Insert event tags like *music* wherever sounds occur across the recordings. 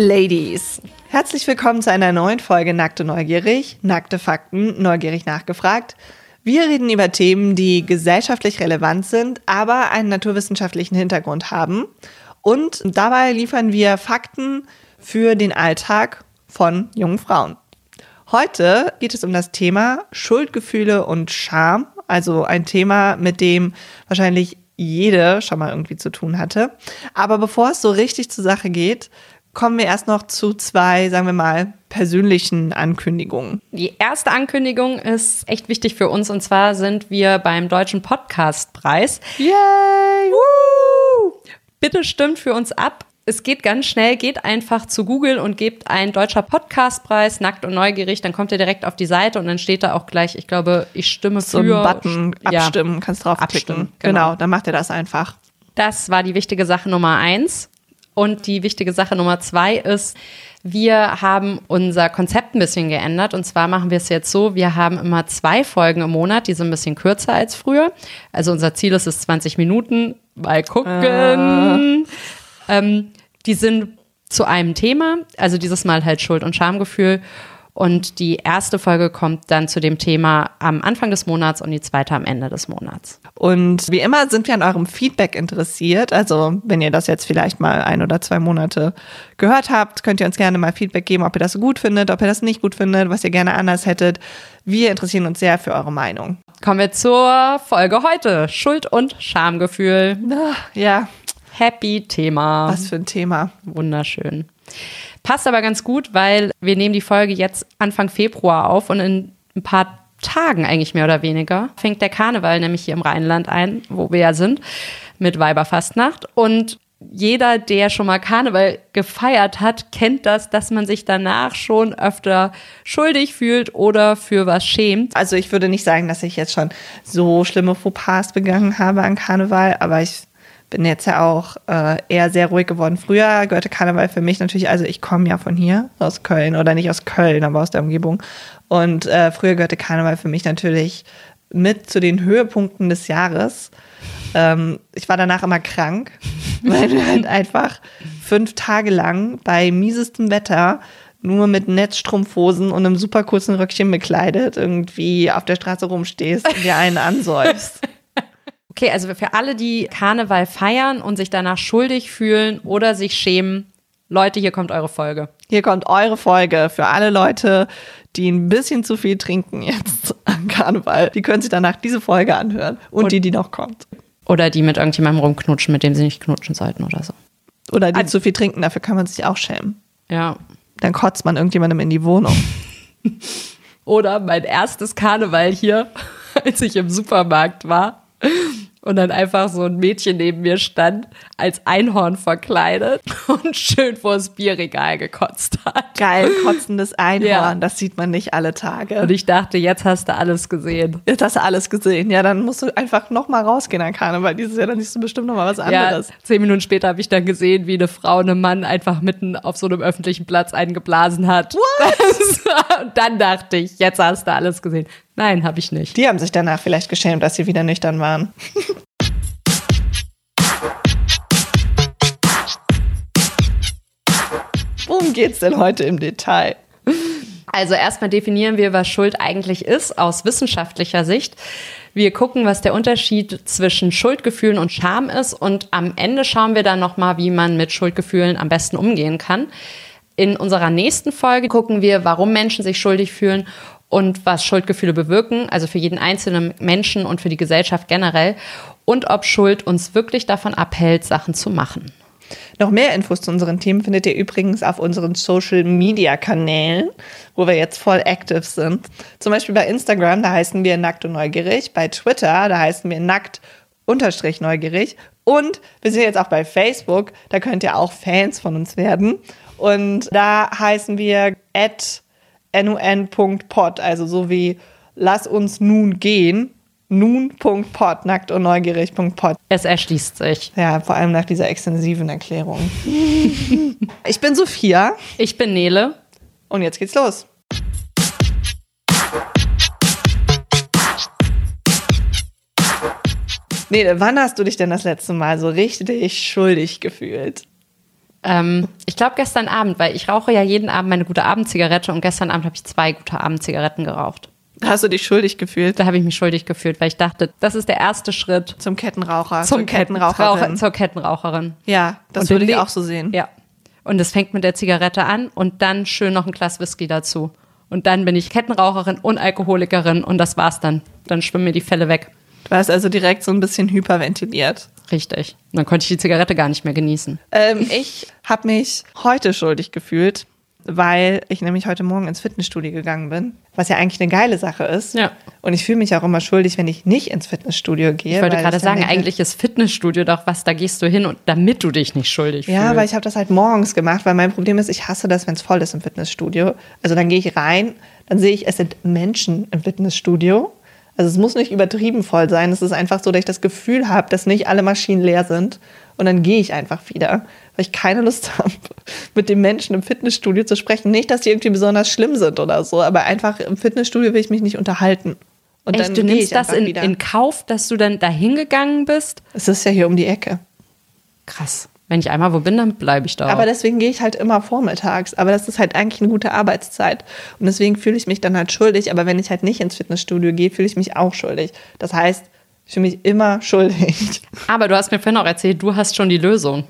Ladies. Herzlich willkommen zu einer neuen Folge Nackte Neugierig, nackte Fakten, neugierig nachgefragt. Wir reden über Themen, die gesellschaftlich relevant sind, aber einen naturwissenschaftlichen Hintergrund haben. Und dabei liefern wir Fakten für den Alltag von jungen Frauen. Heute geht es um das Thema Schuldgefühle und Scham, also ein Thema, mit dem wahrscheinlich jede schon mal irgendwie zu tun hatte. Aber bevor es so richtig zur Sache geht, kommen wir erst noch zu zwei, sagen wir mal, persönlichen Ankündigungen. Die erste Ankündigung ist echt wichtig für uns und zwar sind wir beim Deutschen Podcastpreis. Yay! Woo! Bitte stimmt für uns ab. Es geht ganz schnell, geht einfach zu Google und gebt ein deutscher Podcastpreis, nackt und neugierig, dann kommt ihr direkt auf die Seite und dann steht da auch gleich, ich glaube, ich stimme So für. ein Button abstimmen, Ja. kannst drauf Abstimmen. Genau. genau. dann macht ihr das einfach. Das war die wichtige Sache Nummer eins. Und die wichtige Sache Nummer zwei ist, wir haben unser Konzept ein bisschen geändert. Und zwar machen wir es jetzt so, wir haben immer zwei Folgen im Monat, die sind ein bisschen kürzer als früher. Also unser Ziel ist es 20 Minuten. Mal gucken. Ähm, die sind zu einem Thema, also dieses Mal halt Schuld- und Schamgefühl. Und die erste Folge kommt dann zu dem Thema am Anfang des Monats und die zweite am Ende des Monats. Und wie immer sind wir an eurem Feedback interessiert. Also, wenn ihr das jetzt vielleicht mal ein oder zwei Monate gehört habt, könnt ihr uns gerne mal Feedback geben, ob ihr das gut findet, ob ihr das nicht gut findet, was ihr gerne anders hättet. Wir interessieren uns sehr für eure Meinung. Kommen wir zur Folge heute. Schuld- und Schamgefühl. Ah, Ja, Happy Thema. was für ein Thema. Wunderschön. Passt aber ganz gut, weil wir nehmen die Folge jetzt Anfang Februar auf und in ein paar Tagen eigentlich mehr oder weniger fängt der Karneval nämlich hier im Rheinland ein, wo wir ja sind, mit Weiberfastnacht. Und jeder, der schon mal Karneval gefeiert hat, kennt das, dass man sich danach schon öfter schuldig fühlt oder für was schämt. Also ich würde nicht sagen, dass ich jetzt schon so schlimme Fauxpas begangen habe an Karneval, aber ich bin jetzt ja auch äh, eher sehr ruhig geworden. Früher gehörte Karneval für mich natürlich, also ich komme ja von hier, aus Köln, oder nicht aus Köln, aber aus der Umgebung. Und äh, früher gehörte Karneval für mich natürlich mit zu den Höhepunkten des Jahres. Ähm, ich war danach immer krank, *laughs* weil wir halt einfach fünf Tage lang bei miesestem Wetter nur mit Netzstrumpfhosen und einem super kurzen Röckchen bekleidet irgendwie auf der Straße rumstehst und dir einen ansäufst. Okay, also für alle, die Karneval feiern und sich danach schuldig fühlen oder sich schämen, Leute, hier kommt eure Folge. Hier kommt eure Folge für alle Leute, die ein bisschen zu viel trinken jetzt *laughs* an Karneval. Die können sich danach diese Folge anhören und, Und- die, die noch kommt. Oder die mit irgendjemandem rumknutschen, mit dem sie nicht knutschen sollten oder so. Oder die zu viel trinken, dafür kann man sich auch schämen. Ja. Dann kotzt man irgendjemandem in die Wohnung. *laughs* Oder mein erstes Karneval hier, *laughs* als ich im Supermarkt war und dann einfach so ein Mädchen neben mir stand, als Einhorn verkleidet *laughs* und schön vors Bierregal gekotzt hat. Geil, kotzendes Einhorn, Ja. das sieht man nicht alle Tage. Und ich dachte, jetzt hast du alles gesehen. Jetzt hast du alles gesehen. Ja, dann musst du einfach noch mal rausgehen an Karneval. Dieses Jahr dann siehst du bestimmt noch mal was Ja, anderes. zehn Minuten später habe ich dann gesehen, wie eine Frau einem Mann einfach mitten auf so einem öffentlichen Platz eingeblasen hat. What? *laughs* und dann dachte ich, jetzt hast du alles gesehen. Nein, habe ich nicht. Die haben sich danach vielleicht geschämt, dass sie wieder nüchtern waren. *laughs* Worum geht's denn heute im Detail? Also erstmal definieren wir, was Schuld eigentlich ist aus wissenschaftlicher Sicht. Wir gucken, was der Unterschied zwischen Schuldgefühlen und Scham ist und am Ende schauen wir dann nochmal, wie man mit Schuldgefühlen am besten umgehen kann. In unserer nächsten Folge gucken wir, warum Menschen sich schuldig fühlen und was Schuldgefühle bewirken, also für jeden einzelnen Menschen und für die Gesellschaft generell und ob Schuld uns wirklich davon abhält, Sachen zu machen. Noch mehr Infos zu unseren Themen findet ihr übrigens auf unseren Social Media Kanälen, wo wir jetzt voll active sind. Zum Beispiel bei Instagram, da heißen wir nackt und neugierig. Bei Twitter, da heißen wir nackt unterstrich neugierig. Und wir sind jetzt auch bei Facebook, da könnt ihr auch Fans von uns werden. Und da heißen wir at nun.pod, also so wie lass uns nun gehen. Nun.pod, nackt und neugierig.pod. Es erschließt sich. Ja, vor allem nach dieser extensiven Erklärung. *laughs* ich bin Sophia Ich bin Nele. und jetzt geht's los. Nee, wann hast du dich denn das letzte Mal so richtig schuldig gefühlt? Ähm, ich glaube gestern Abend, weil ich rauche ja jeden Abend meine gute Abendzigarette und gestern Abend habe ich zwei gute Abendzigaretten geraucht. Hast du dich schuldig gefühlt? Da habe ich mich schuldig gefühlt, weil ich dachte, das ist der erste Schritt Zum Kettenraucher, zum Kettenraucherin. zur Kettenraucherin. Ja, das Und würde ich auch so sehen. Ja. Und es fängt mit der Zigarette an und dann schön noch ein Glas Whisky dazu. Und dann bin ich Kettenraucherin und Alkoholikerin und das war's dann. Dann schwimmen mir die Fälle weg. Du hast also direkt so ein bisschen hyperventiliert. Richtig. Dann konnte ich die Zigarette gar nicht mehr genießen. Ähm, ich habe mich heute schuldig gefühlt, weil ich nämlich heute Morgen ins Fitnessstudio gegangen bin, was ja eigentlich eine geile Sache ist. Ja. Und ich fühle mich auch immer schuldig, wenn ich nicht ins Fitnessstudio gehe. Ich wollte gerade sagen, eigentlich ist Fitnessstudio doch was, da gehst du hin und damit du dich nicht schuldig Ja, fühlst. weil ich habe das halt morgens gemacht, weil mein Problem ist, ich hasse das, wenn es voll ist im Fitnessstudio. Also dann gehe ich rein, dann sehe ich, es sind Menschen im Fitnessstudio. Also es muss nicht übertrieben voll sein. Es ist einfach so, dass ich das Gefühl habe, dass nicht alle Maschinen leer sind. Und dann gehe ich einfach wieder, weil ich keine Lust *laughs* habe, mit den Menschen im Fitnessstudio zu sprechen. Nicht, dass die irgendwie besonders schlimm sind oder so, aber einfach im Fitnessstudio will ich mich nicht unterhalten. Und Echt, du gehe nimmst ich das in, in Kauf, dass du dann dahin gegangen bist? Es ist ja hier um die Ecke. Krass. Wenn ich einmal wo bin, dann bleibe ich da. Aber deswegen gehe ich halt immer vormittags. Aber das ist halt eigentlich eine gute Arbeitszeit. Und deswegen fühle ich mich dann halt schuldig. Aber wenn ich halt nicht ins Fitnessstudio gehe, fühle ich mich auch schuldig. Das heißt, ich fühle mich immer *laughs* schuldig. Aber du hast mir vorhin auch erzählt, du hast schon die Lösung.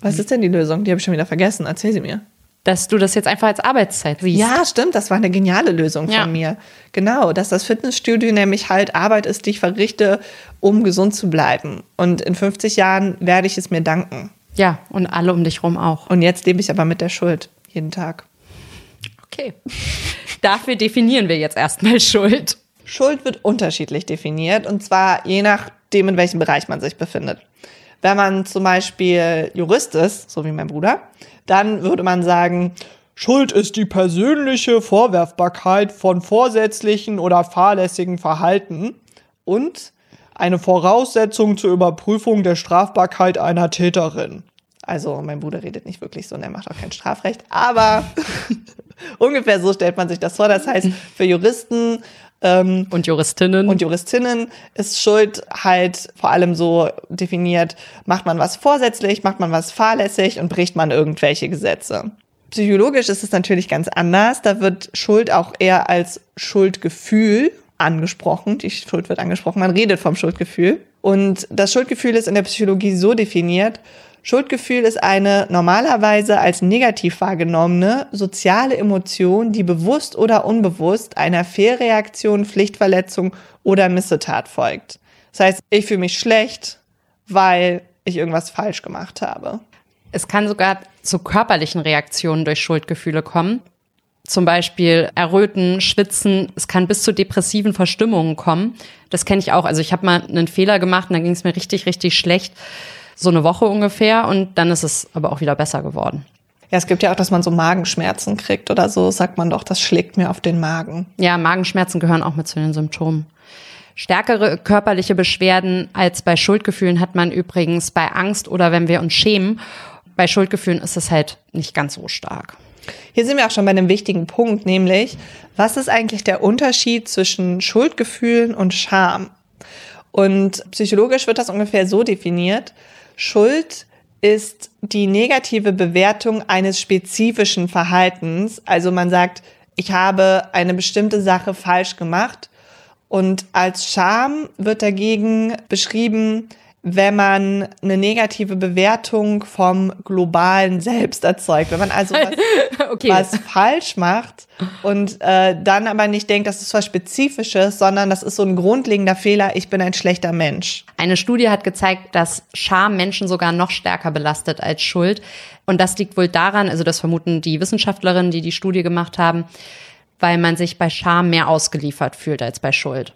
Was ist denn die Lösung? Die habe ich schon wieder vergessen. Erzähl sie mir. Dass du das jetzt einfach als Arbeitszeit siehst. Ja, stimmt. Das war eine geniale Lösung Ja. von mir. Genau, dass das Fitnessstudio nämlich halt Arbeit ist, die ich verrichte, um gesund zu bleiben. Und in 50 Jahren werde ich es mir danken. Ja, und alle um dich rum auch. Und jetzt lebe ich aber mit der Schuld. Jeden Tag. Okay. Dafür definieren wir jetzt erstmal Schuld. Schuld wird unterschiedlich definiert und zwar je nachdem, in welchem Bereich man sich befindet. Wenn man zum Beispiel Jurist ist, so wie mein Bruder, dann würde man sagen, Schuld ist die persönliche Vorwerfbarkeit von vorsätzlichen oder fahrlässigen Verhalten und eine Voraussetzung zur Überprüfung der Strafbarkeit einer Täterin. Also mein Bruder redet nicht wirklich so und er macht auch kein Strafrecht, aber *laughs* ungefähr so stellt man sich das vor. Das heißt, für Juristen ähm, Und Juristinnen. und Juristinnen ist Schuld halt vor allem so definiert, macht man was vorsätzlich, macht man was fahrlässig und bricht man irgendwelche Gesetze. Psychologisch ist es natürlich ganz anders. Da wird Schuld auch eher als Schuldgefühl angesprochen. Die Schuld wird angesprochen. Man redet vom Schuldgefühl. Und das Schuldgefühl ist in der Psychologie so definiert. Schuldgefühl ist eine normalerweise als negativ wahrgenommene soziale Emotion, die bewusst oder unbewusst einer Fehlreaktion, Pflichtverletzung oder Missetat folgt. Das heißt, ich fühle mich schlecht, weil ich irgendwas falsch gemacht habe. Es kann sogar zu körperlichen Reaktionen durch Schuldgefühle kommen. Zum Beispiel Erröten, Schwitzen. Es kann bis zu depressiven Verstimmungen kommen. Das kenne ich auch. Also ich habe mal einen Fehler gemacht und dann ging es mir richtig, richtig schlecht. So eine Woche ungefähr und dann ist es aber auch wieder besser geworden. Ja, es gibt ja auch, dass man so Magenschmerzen kriegt oder so, sagt man doch, das schlägt mir auf den Magen. Ja, Magenschmerzen gehören auch mit zu den Symptomen. Stärkere körperliche Beschwerden als bei Schuldgefühlen hat man übrigens bei Angst oder wenn wir uns schämen. Bei Schuldgefühlen ist es halt nicht ganz so stark. Hier sind wir auch schon bei einem wichtigen Punkt, nämlich, was ist eigentlich der Unterschied zwischen Schuldgefühlen und Scham? Und psychologisch wird das ungefähr so definiert. Schuld ist die negative Bewertung eines spezifischen Verhaltens. Also man sagt, ich habe eine bestimmte Sache falsch gemacht. Und als Scham wird dagegen beschrieben, wenn man eine negative Bewertung vom globalen Selbst erzeugt. Wenn man also was, *laughs* Okay. was falsch macht und äh, dann aber nicht denkt, das ist was Spezifisches, sondern das ist so ein grundlegender Fehler, ich bin ein schlechter Mensch. Eine Studie hat gezeigt, dass Scham Menschen sogar noch stärker belastet als Schuld. Und das liegt wohl daran, also das vermuten die Wissenschaftlerinnen, die die Studie gemacht haben, weil man sich bei Scham mehr ausgeliefert fühlt als bei Schuld.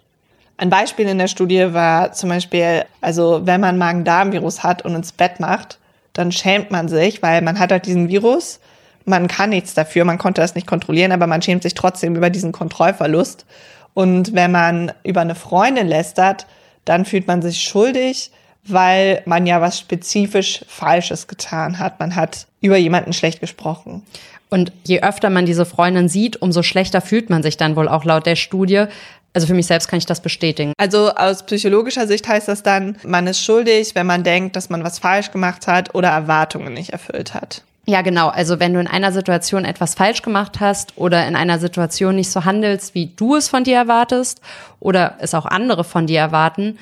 Ein Beispiel in der Studie war zum Beispiel, also wenn man Magen-Darm-Virus hat und ins Bett macht, dann schämt man sich, weil man hat halt diesen Virus, man kann nichts dafür, man konnte das nicht kontrollieren, aber man schämt sich trotzdem über diesen Kontrollverlust. Und wenn man über eine Freundin lästert, dann fühlt man sich schuldig, weil man ja was spezifisch Falsches getan hat. Man hat über jemanden schlecht gesprochen. Und je öfter man diese Freundin sieht, umso schlechter fühlt man sich dann wohl auch laut der Studie. Also für mich selbst kann ich das bestätigen. Also aus psychologischer Sicht heißt das dann, man ist schuldig, wenn man denkt, dass man was falsch gemacht hat oder Erwartungen nicht erfüllt hat. Ja, genau. Also wenn du in einer Situation etwas falsch gemacht hast oder in einer Situation nicht so handelst, wie du es von dir erwartest oder es auch andere von dir erwarten,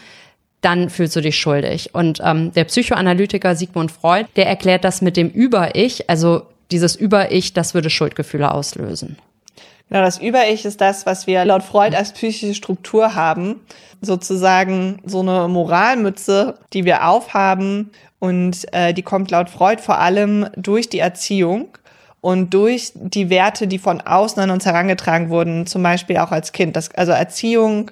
dann fühlst du dich schuldig. Und ähm, der Psychoanalytiker Sigmund Freud, der erklärt das mit dem Über-Ich, also dieses Über-Ich, das würde Schuldgefühle auslösen. Genau, das Über-Ich ist das, was wir laut Freud als psychische Struktur haben. Sozusagen so eine Moralmütze, die wir aufhaben und äh, die kommt laut Freud vor allem durch die Erziehung und durch die Werte, die von außen an uns herangetragen wurden, zum Beispiel auch als Kind. Das, also Erziehung,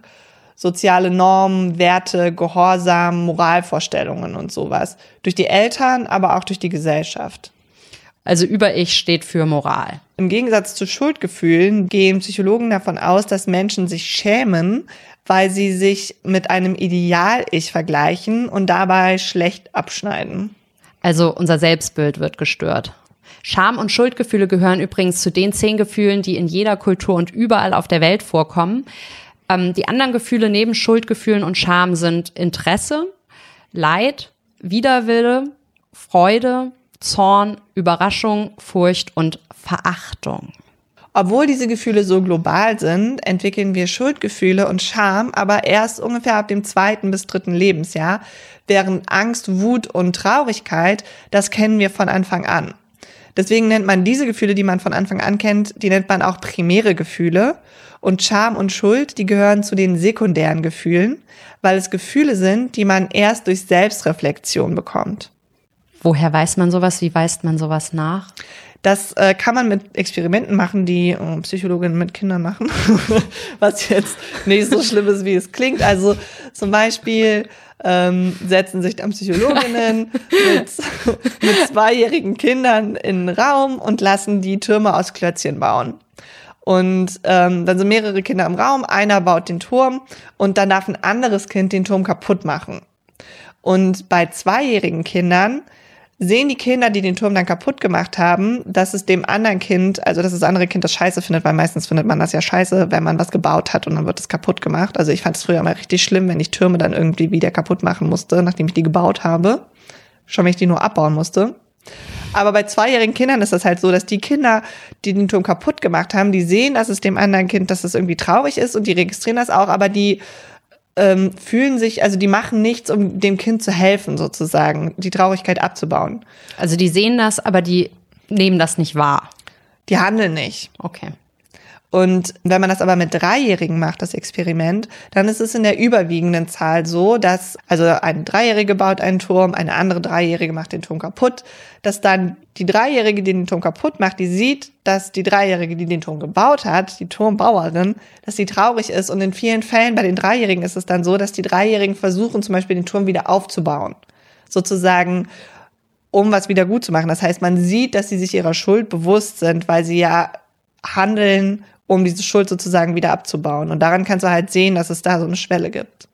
soziale Normen, Werte, Gehorsam, Moralvorstellungen und sowas. Durch die Eltern, aber auch durch die Gesellschaft. Also Über-Ich steht für Moral. Im Gegensatz zu Schuldgefühlen gehen Psychologen davon aus, dass Menschen sich schämen, weil sie sich mit einem Ideal-Ich vergleichen und dabei schlecht abschneiden. Also unser Selbstbild wird gestört. Scham- und Schuldgefühle gehören übrigens zu den zehn Gefühlen, die in jeder Kultur und überall auf der Welt vorkommen. Ähm, die anderen Gefühle neben Schuldgefühlen und Scham sind Interesse, Leid, Widerwille, Freude, Zorn, Überraschung, Furcht und Verachtung. Obwohl diese Gefühle so global sind, entwickeln wir Schuldgefühle und Scham aber erst ungefähr ab dem zweiten bis dritten Lebensjahr, während Angst, Wut und Traurigkeit, das kennen wir von Anfang an. Deswegen nennt man diese Gefühle, die man von Anfang an kennt, die nennt man auch primäre Gefühle. Und Scham und Schuld, die gehören zu den sekundären Gefühlen, weil es Gefühle sind, die man erst durch Selbstreflexion bekommt. Woher weiß man sowas? Wie weist man sowas nach? Das äh, kann man mit Experimenten machen, die äh, Psychologinnen mit Kindern machen, *laughs* was jetzt nicht so schlimm ist, wie es klingt. Also zum Beispiel ähm, setzen sich dann Psychologinnen mit, *laughs* mit zweijährigen Kindern in den Raum und lassen die Türme aus Klötzchen bauen. Und ähm, dann sind mehrere Kinder im Raum, einer baut den Turm und dann darf ein anderes Kind den Turm kaputt machen. Und bei zweijährigen Kindern sehen die Kinder, die den Turm dann kaputt gemacht haben, dass es dem anderen Kind, also dass das andere Kind das scheiße findet, weil meistens findet man das ja scheiße, wenn man was gebaut hat und dann wird es kaputt gemacht. Also ich fand es früher immer richtig schlimm, wenn ich Türme dann irgendwie wieder kaputt machen musste, nachdem ich die gebaut habe. Schon wenn ich die nur abbauen musste. Aber bei zweijährigen Kindern ist das halt so, dass die Kinder, die den Turm kaputt gemacht haben, die sehen, dass es dem anderen Kind, dass es irgendwie traurig ist und die registrieren das auch, aber die ähm, fühlen sich, also die machen nichts, um dem Kind zu helfen, sozusagen, die Traurigkeit abzubauen. Also die sehen das, aber die nehmen das nicht wahr. Die handeln nicht. Okay. Und wenn man das aber mit Dreijährigen macht, das Experiment, dann ist es in der überwiegenden Zahl so, dass, also eine Dreijährige baut einen Turm, eine andere Dreijährige macht den Turm kaputt, dass dann die Dreijährige, die den Turm kaputt macht, die sieht, dass die Dreijährige, die den Turm gebaut hat, die Turmbauerin, dass sie traurig ist. Und in vielen Fällen bei den Dreijährigen ist es dann so, dass die Dreijährigen versuchen, zum Beispiel den Turm wieder aufzubauen. Sozusagen, um was wieder gut zu machen. Das heißt, man sieht, dass sie sich ihrer Schuld bewusst sind, weil sie ja handeln, um diese Schuld sozusagen wieder abzubauen. Und daran kannst du halt sehen, dass es da so eine Schwelle gibt.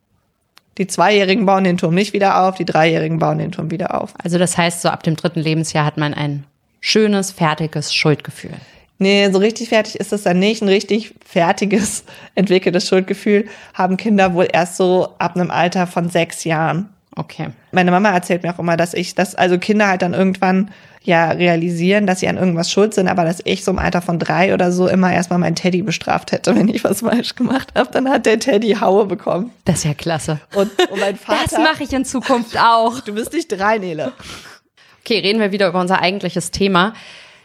Die Zweijährigen bauen den Turm nicht wieder auf, die Dreijährigen bauen den Turm wieder auf. Also das heißt, so ab dem dritten Lebensjahr hat man ein schönes, fertiges Schuldgefühl. Nee, so richtig fertig ist das dann nicht. Ein richtig fertiges, *laughs* entwickeltes Schuldgefühl haben Kinder wohl erst so ab einem Alter von sechs Jahren. Okay. Meine Mama erzählt mir auch immer, dass ich, dass also Kinder halt dann irgendwann ja realisieren, dass sie an irgendwas schuld sind, aber dass ich so im Alter von drei oder so immer erstmal meinen Teddy bestraft hätte, wenn ich was falsch gemacht habe. Dann hat der Teddy Haue bekommen. Das ist ja klasse. Und, und mein Vater. Das mache ich in Zukunft auch. Du bist nicht drei, Nele. Okay, reden wir wieder über unser eigentliches Thema.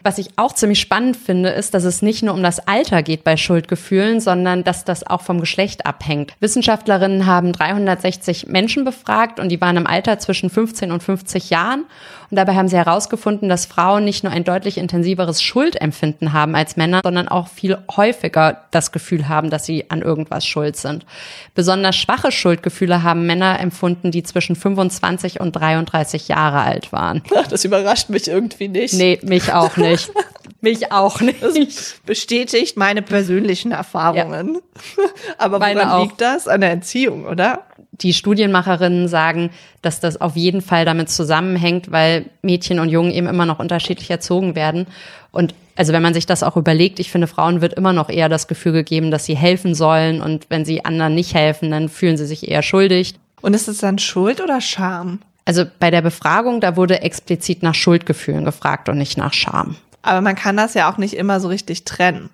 Was ich auch ziemlich spannend finde, ist, dass es nicht nur um das Alter geht bei Schuldgefühlen, sondern dass das auch vom Geschlecht abhängt. Wissenschaftlerinnen haben 360 Menschen befragt und die waren im Alter zwischen 15 und 50 Jahren. Und dabei haben sie herausgefunden, dass Frauen nicht nur ein deutlich intensiveres Schuldempfinden haben als Männer, sondern auch viel häufiger das Gefühl haben, dass sie an irgendwas schuld sind. Besonders schwache Schuldgefühle haben Männer empfunden, die zwischen 25 und 33 Jahre alt waren. Ach, *laughs* das überrascht mich irgendwie nicht. Nee, mich auch nicht. *laughs* Mich auch nicht. Das bestätigt meine persönlichen Erfahrungen. Ja. Aber woran Meine auch. liegt das? An der Erziehung, oder? Die Studienmacherinnen sagen, dass das auf jeden Fall damit zusammenhängt, weil Mädchen und Jungen eben immer noch unterschiedlich erzogen werden. Und also wenn man sich das auch überlegt, ich finde, Frauen wird immer noch eher das Gefühl gegeben, dass sie helfen sollen. Und wenn sie anderen nicht helfen, dann fühlen sie sich eher schuldig. Und ist es dann Schuld oder Scham? Also bei der Befragung, da wurde explizit nach Schuldgefühlen gefragt und nicht nach Scham. Aber man kann das ja auch nicht immer so richtig trennen.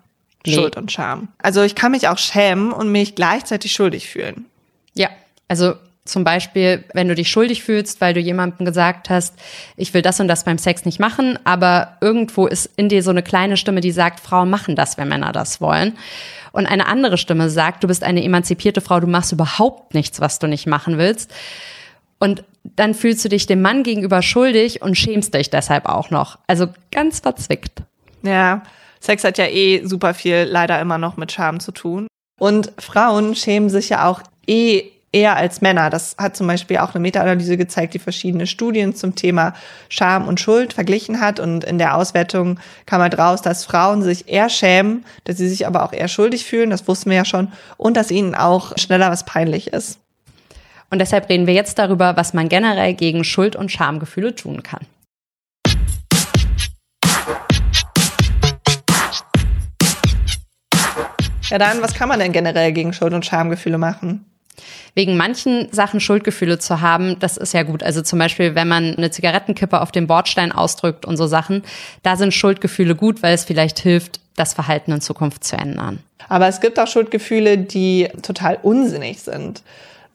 Nee. Schuld und Scham. Also ich kann mich auch schämen und mich gleichzeitig schuldig fühlen. Ja, also zum Beispiel, wenn du dich schuldig fühlst, weil du jemandem gesagt hast, ich will das und das beim Sex nicht machen, aber irgendwo ist in dir so eine kleine Stimme, die sagt, Frauen machen das, wenn Männer das wollen. Und eine andere Stimme sagt, du bist eine emanzipierte Frau, du machst überhaupt nichts, was du nicht machen willst. Und dann fühlst du dich dem Mann gegenüber schuldig und schämst dich deshalb auch noch. Also ganz verzwickt. Ja, Sex hat ja eh super viel leider immer noch mit Scham zu tun. Und Frauen schämen sich ja auch eh eher als Männer. Das hat zum Beispiel auch eine Meta-Analyse gezeigt, die verschiedene Studien zum Thema Scham und Schuld verglichen hat. Und in der Auswertung kam halt raus, dass Frauen sich eher schämen, dass sie sich aber auch eher schuldig fühlen, das wussten wir ja schon, und dass ihnen auch schneller was peinlich ist. Und deshalb reden wir jetzt darüber, was man generell gegen Schuld- und Schamgefühle tun kann. Ja, dann, was kann man denn generell gegen Schuld- und Schamgefühle machen? Wegen manchen Sachen Schuldgefühle zu haben, das ist ja gut. Also zum Beispiel, wenn man eine Zigarettenkippe auf dem Bordstein ausdrückt und so Sachen, da sind Schuldgefühle gut, weil es vielleicht hilft, das Verhalten in Zukunft zu ändern. Aber es gibt auch Schuldgefühle, die total unsinnig sind.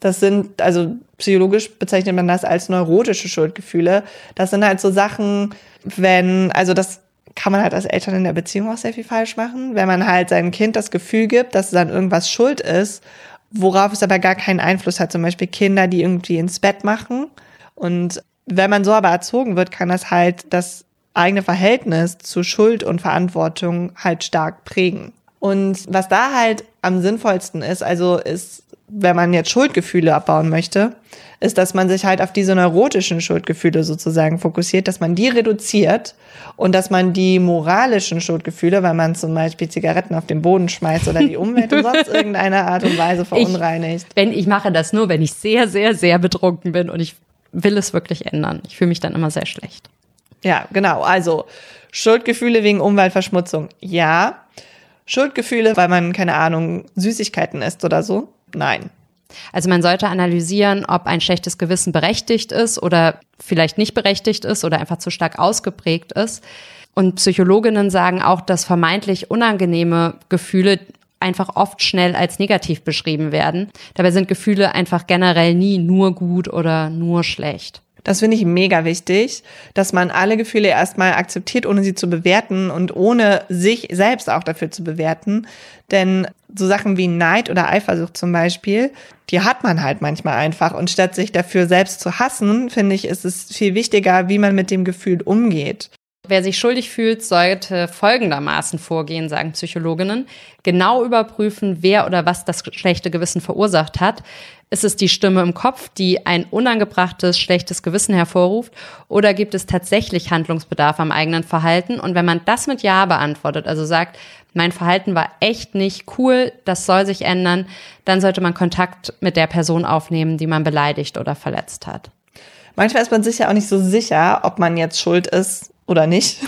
Das sind, also psychologisch bezeichnet man das als neurotische Schuldgefühle. Das sind halt so Sachen, wenn, also das kann man halt als Eltern in der Beziehung auch sehr viel falsch machen, wenn man halt seinem Kind das Gefühl gibt, dass es dann irgendwas schuld ist, worauf es aber gar keinen Einfluss hat. Zum Beispiel Kinder, die irgendwie ins Bett machen. Und wenn man so aber erzogen wird, kann das halt das eigene Verhältnis zu Schuld und Verantwortung halt stark prägen. Und was da halt am sinnvollsten ist, also ist wenn man jetzt Schuldgefühle abbauen möchte, ist, dass man sich halt auf diese neurotischen Schuldgefühle sozusagen fokussiert, dass man die reduziert und dass man die moralischen Schuldgefühle, weil man zum Beispiel Zigaretten auf den Boden schmeißt oder die *laughs* Umwelt in sonst irgendeiner Art und Weise verunreinigt. Ich, wenn ich mache das nur, wenn ich sehr, sehr, sehr betrunken bin und ich will es wirklich ändern. Ich fühle mich dann immer sehr schlecht. Ja, genau. Also Schuldgefühle wegen Umweltverschmutzung, ja. Schuldgefühle, weil man, keine Ahnung, Süßigkeiten isst oder so, Nein. Also man sollte analysieren, ob ein schlechtes Gewissen berechtigt ist oder vielleicht nicht berechtigt ist oder einfach zu stark ausgeprägt ist. Und Psychologinnen sagen auch, dass vermeintlich unangenehme Gefühle einfach oft schnell als negativ beschrieben werden. Dabei sind Gefühle einfach generell nie nur gut oder nur schlecht. Das finde ich mega wichtig, dass man alle Gefühle erstmal akzeptiert, ohne sie zu bewerten und ohne sich selbst auch dafür zu bewerten. Denn so Sachen wie Neid oder Eifersucht zum Beispiel, die hat man halt manchmal einfach. Und statt sich dafür selbst zu hassen, finde ich, ist es viel wichtiger, wie man mit dem Gefühl umgeht. Wer sich schuldig fühlt, sollte folgendermaßen vorgehen, sagen Psychologinnen. Genau überprüfen, wer oder was das schlechte Gewissen verursacht hat. Ist es die Stimme im Kopf, die ein unangebrachtes, schlechtes Gewissen hervorruft? Oder gibt es tatsächlich Handlungsbedarf am eigenen Verhalten? Und wenn man das mit Ja beantwortet, also sagt, mein Verhalten war echt nicht cool, das soll sich ändern, dann sollte man Kontakt mit der Person aufnehmen, die man beleidigt oder verletzt hat. Manchmal ist man sich ja auch nicht so sicher, ob man jetzt schuld ist oder nicht.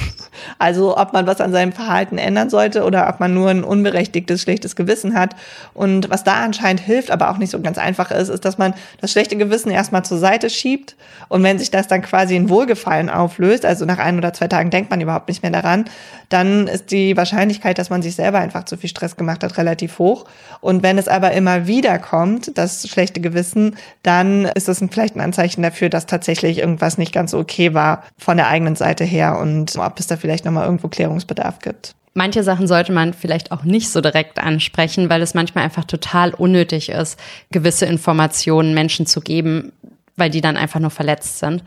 Also ob man was an seinem Verhalten ändern sollte oder ob man nur ein unberechtigtes, schlechtes Gewissen hat. Und was da anscheinend hilft, aber auch nicht so ganz einfach ist, ist, dass man das schlechte Gewissen erstmal zur Seite schiebt. Und wenn sich das dann quasi in Wohlgefallen auflöst, also nach ein oder zwei Tagen denkt man überhaupt nicht mehr daran, dann ist die Wahrscheinlichkeit, dass man sich selber einfach zu viel Stress gemacht hat, relativ hoch. Und wenn es aber immer wieder kommt, das schlechte Gewissen, dann ist das vielleicht ein Anzeichen dafür, dass tatsächlich irgendwas nicht ganz okay war von der eigenen Seite her und ob es da vielleicht nochmal irgendwo Klärungsbedarf gibt. Manche Sachen sollte man vielleicht auch nicht so direkt ansprechen, weil es manchmal einfach total unnötig ist, gewisse Informationen Menschen zu geben, weil die dann einfach nur verletzt sind.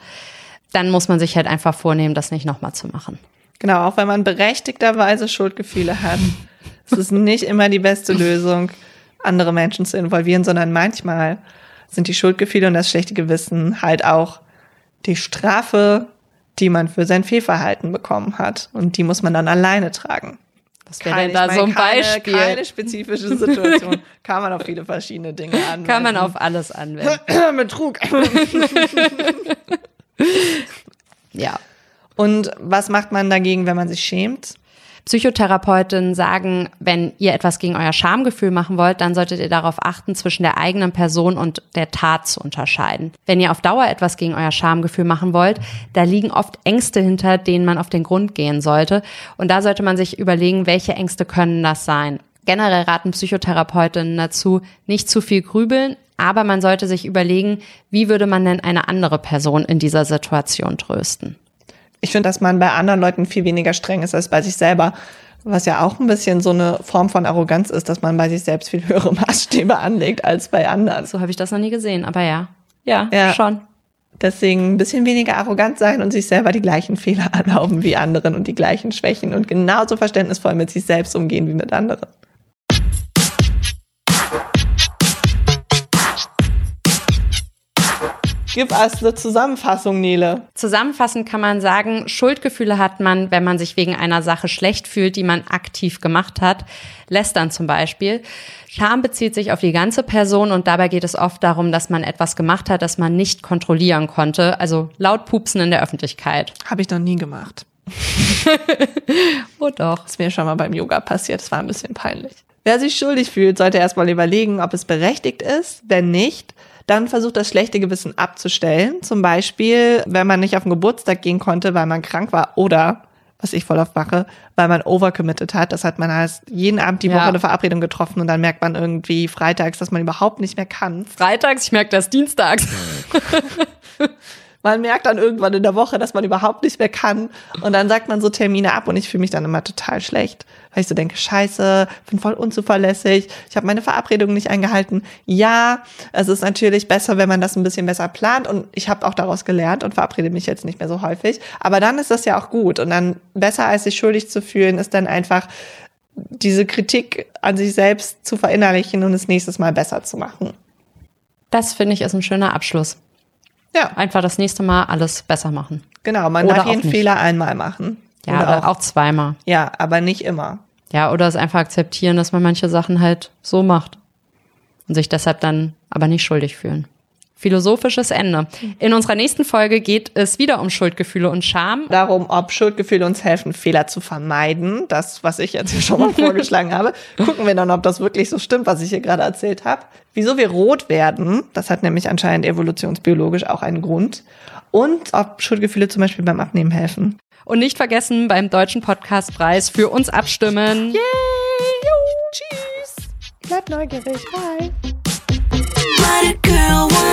Dann muss man sich halt einfach vornehmen, das nicht nochmal zu machen. Genau, auch wenn man berechtigterweise Schuldgefühle hat. es ist nicht immer die beste Lösung, andere Menschen zu involvieren, sondern manchmal sind die Schuldgefühle und das schlechte Gewissen halt auch die Strafe die man für sein Fehlverhalten bekommen hat. Und die muss man dann alleine tragen. Was wäre da so ein keine, Beispiel? Keine spezifische Situation. *laughs* Kann man auf viele verschiedene Dinge anwenden. Kann man auf alles anwenden. *clears throat* Betrug. *laughs* *laughs* ja. Und was macht man dagegen, wenn man sich schämt? Psychotherapeutinnen sagen, wenn ihr etwas gegen euer Schamgefühl machen wollt, dann solltet ihr darauf achten, zwischen der eigenen Person und der Tat zu unterscheiden. Wenn ihr auf Dauer etwas gegen euer Schamgefühl machen wollt, da liegen oft Ängste hinter, denen man auf den Grund gehen sollte. Und da sollte man sich überlegen, welche Ängste können das sein. Generell raten Psychotherapeutinnen dazu, nicht zu viel grübeln, aber man sollte sich überlegen, wie würde man denn eine andere Person in dieser Situation trösten. Ich finde, dass man bei anderen Leuten viel weniger streng ist als bei sich selber. Was ja auch ein bisschen so eine Form von Arroganz ist, dass man bei sich selbst viel *laughs* höhere Maßstäbe anlegt als bei anderen. So habe ich das noch nie gesehen, aber ja. Ja, Ja. schon. Deswegen ein bisschen weniger arrogant sein und sich selber die gleichen Fehler *laughs* erlauben wie anderen und die gleichen Schwächen und genauso verständnisvoll mit sich selbst umgehen wie mit anderen. Gib uns eine Zusammenfassung, Nele. Zusammenfassend kann man sagen, Schuldgefühle hat man, wenn man sich wegen einer Sache schlecht fühlt, die man aktiv gemacht hat. Lästern zum Beispiel. Scham bezieht sich auf die ganze Person und dabei geht es oft darum, dass man etwas gemacht hat, das man nicht kontrollieren konnte. Also laut Pupsen in der Öffentlichkeit. Habe ich noch nie gemacht. *laughs* Oh doch. ist mir schon mal beim Yoga passiert. Das war ein bisschen peinlich. Wer sich schuldig fühlt, sollte erstmal überlegen, ob es berechtigt ist. Wenn nicht, dann versucht das schlechte Gewissen abzustellen. Zum Beispiel, wenn man nicht auf den Geburtstag gehen konnte, weil man krank war oder, was ich voll oft mache, weil man overcommitted hat. Das hat man heißt jeden Abend die Ja. Woche eine Verabredung getroffen und dann merkt man irgendwie freitags, dass man überhaupt nicht mehr kann. Freitags, ich merke das dienstags. *laughs* Man merkt dann irgendwann in der Woche, dass man überhaupt nicht mehr kann. Und dann sagt man so Termine ab und ich fühle mich dann immer total schlecht. Weil ich so denke, scheiße, bin voll unzuverlässig, ich habe meine Verabredungen nicht eingehalten. Ja, es ist natürlich besser, wenn man das ein bisschen besser plant. Und ich habe auch daraus gelernt und verabrede mich jetzt nicht mehr so häufig. Aber dann ist das ja auch gut. Und dann besser als sich schuldig zu fühlen, ist dann einfach diese Kritik an sich selbst zu verinnerlichen und es nächstes Mal besser zu machen. Das finde ich ist ein schöner Abschluss. Ja, Einfach das nächste Mal alles besser machen. genau. Man Oder darf auch jeden nicht. Fehler einmal machen. Ja, Oder aber auch zweimal. Ja, aber nicht immer. Ja, oder es einfach akzeptieren, dass man manche Sachen halt so macht und sich deshalb dann aber nicht schuldig fühlen. Philosophisches Ende. In unserer nächsten Folge geht es wieder um Schuldgefühle und Scham. Darum, ob Schuldgefühle uns helfen, Fehler zu vermeiden. Das, was ich jetzt hier schon mal *laughs* vorgeschlagen habe. Gucken wir dann, ob das wirklich so stimmt, was ich hier gerade erzählt habe. Wieso wir rot werden, das hat nämlich anscheinend evolutionsbiologisch auch einen Grund. Und ob Schuldgefühle zum Beispiel beim Abnehmen helfen. Und nicht vergessen, beim Deutschen Podcastpreis für uns abstimmen. Tschüss. Bleibt neugierig. Bye. What a girl wants.